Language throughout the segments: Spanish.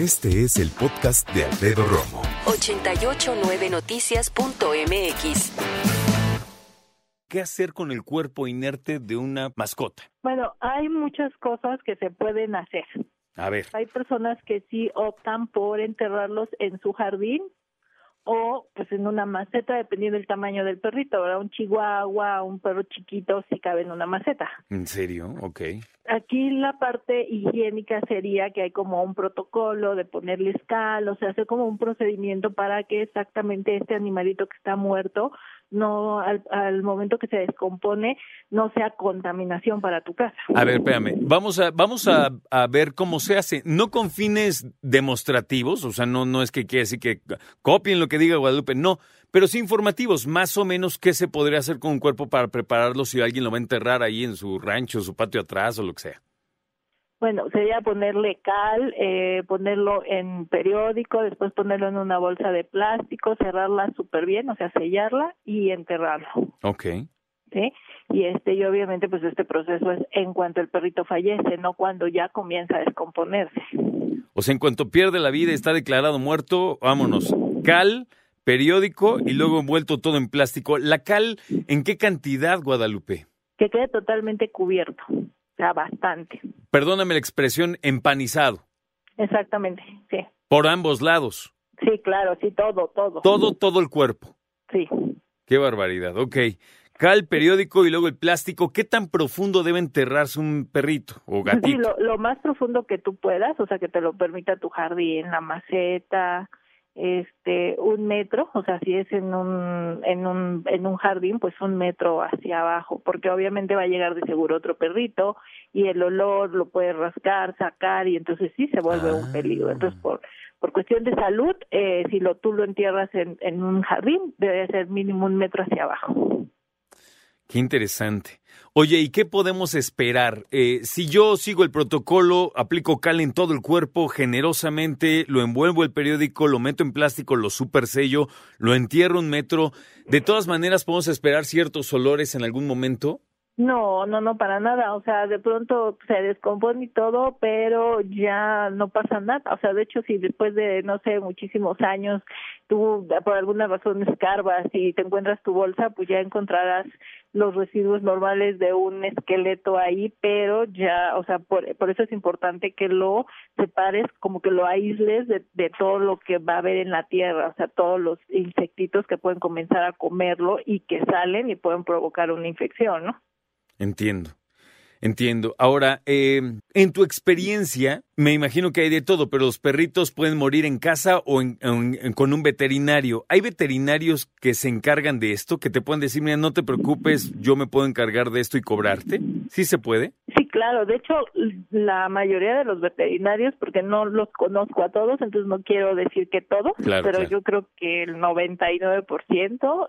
Este es el podcast de Alfredo Romo. 889noticias.mx. ¿Qué hacer con el cuerpo inerte de una mascota? Bueno, hay muchas cosas que se pueden hacer. A ver. Hay personas que sí optan por enterrarlos en su jardín o pues en una maceta dependiendo del tamaño del perrito, ahora un chihuahua, un perro chiquito sí cabe en una maceta. ¿En serio? Ok. Aquí la parte higiénica sería que hay como un protocolo de ponerle cal, o sea, hacer como un procedimiento para que exactamente este animalito que está muerto no al, al, momento que se descompone no sea contaminación para tu casa. A ver, espérame, vamos a vamos a, a, ver cómo se hace, no con fines demostrativos, o sea, no no es que quiere decir que copien lo que diga Guadalupe, no, pero sí informativos, más o menos qué se podría hacer con un cuerpo para prepararlo si alguien lo va a enterrar ahí en su rancho, su patio atrás o lo que sea. Bueno, sería ponerle cal, eh, ponerlo en periódico, después ponerlo en una bolsa de plástico, cerrarla súper bien, o sea, sellarla y enterrarlo. Ok. ¿Sí? Y este, y obviamente, pues este proceso es en cuanto el perrito fallece, no cuando ya comienza a descomponerse. O sea, en cuanto pierde la vida y está declarado muerto, vámonos. Cal, periódico y luego envuelto todo en plástico. ¿La cal en qué cantidad, Guadalupe? Que quede totalmente cubierto sea, bastante. Perdóname la expresión empanizado. Exactamente, sí. Por ambos lados. Sí, claro, sí, todo, todo. Todo, todo el cuerpo. Sí. Qué barbaridad, ok. Cal, periódico y luego el plástico. ¿Qué tan profundo debe enterrarse un perrito o gatito? Sí, lo, lo más profundo que tú puedas, o sea, que te lo permita tu jardín, la maceta, este un metro, o sea, si es en un en un en un jardín, pues un metro hacia abajo, porque obviamente va a llegar de seguro otro perrito y el olor lo puede rascar, sacar y entonces sí se vuelve un peligro. Entonces por por cuestión de salud, eh, si lo tú lo entierras en, en un jardín, debe ser mínimo un metro hacia abajo. Qué interesante. Oye, ¿y qué podemos esperar? Eh, si yo sigo el protocolo, aplico cal en todo el cuerpo generosamente, lo envuelvo el periódico, lo meto en plástico, lo super sello, lo entierro un metro, ¿de todas maneras podemos esperar ciertos olores en algún momento? No, no, no, para nada. O sea, de pronto se descompone y todo, pero ya no pasa nada. O sea, de hecho, si después de, no sé, muchísimos años, tú por alguna razón escarbas y te encuentras tu bolsa, pues ya encontrarás los residuos normales de un esqueleto ahí, pero ya, o sea, por, por eso es importante que lo separes, como que lo aísles de, de todo lo que va a haber en la tierra, o sea, todos los insectitos que pueden comenzar a comerlo y que salen y pueden provocar una infección, ¿no? Entiendo. Entiendo. Ahora, eh, en tu experiencia, me imagino que hay de todo, pero los perritos pueden morir en casa o en, con un veterinario. ¿Hay veterinarios que se encargan de esto, que te pueden decir, mira, no te preocupes, yo me puedo encargar de esto y cobrarte? ¿Sí se puede? Sí, claro. De hecho, la mayoría de los veterinarios, porque no los conozco a todos, entonces no quiero decir que todos, claro, pero claro. yo creo que el 99%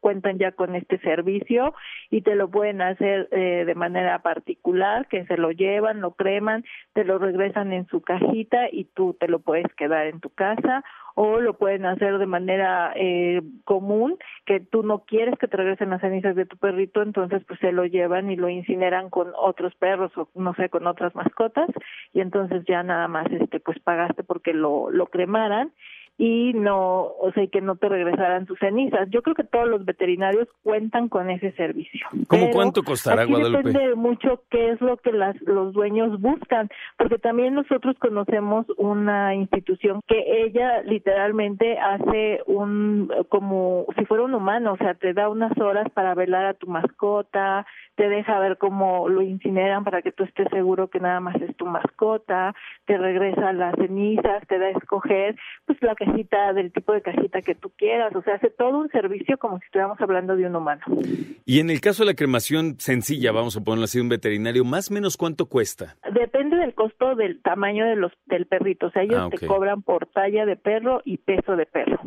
cuentan ya con este servicio y te lo pueden hacer eh, de manera particular, que se lo llevan, lo creman, te lo regresan en su cajita y tú te lo puedes quedar en tu casa o lo pueden hacer de manera eh, común, que tú no quieres que te regresen las cenizas de tu perrito, entonces pues se lo llevan y lo incineran con otros perros o no sé, con otras mascotas y entonces ya nada más este pues pagaste porque lo lo cremaran y no, o sea, que no te regresaran tus cenizas. Yo creo que todos los veterinarios cuentan con ese servicio. ¿Cómo cuánto costará, aquí Guadalupe? Depende mucho qué es lo que las, los dueños buscan, porque también nosotros conocemos una institución que ella literalmente hace un, como si fuera un humano, o sea, te da unas horas para velar a tu mascota, te deja ver cómo lo incineran para que tú estés seguro que nada más es tu mascota, te regresa las cenizas, te da a escoger, pues la cajita del tipo de cajita que tú quieras, o sea, hace todo un servicio como si estuviéramos hablando de un humano. Y en el caso de la cremación sencilla, vamos a ponerlo así, un veterinario, más o menos cuánto cuesta? Depende del costo del tamaño de los del perrito, o sea, ellos Ah, te cobran por talla de perro y peso de perro.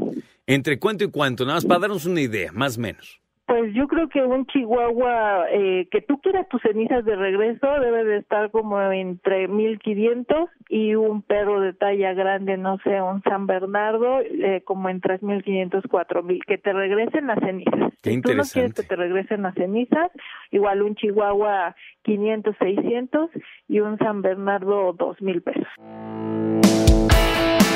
¿Entre cuánto y cuánto? Nada más para darnos una idea, más o menos. Pues yo creo que un chihuahua eh, que tú quieras tus cenizas de regreso debe de estar como entre 1500 y un perro de talla grande, no sé, un San Bernardo, eh, como en 3500, 4000, que te regresen las cenizas. Qué si tú no quieres que te regresen las cenizas, igual un chihuahua 500, 600 y un San Bernardo 2000 pesos.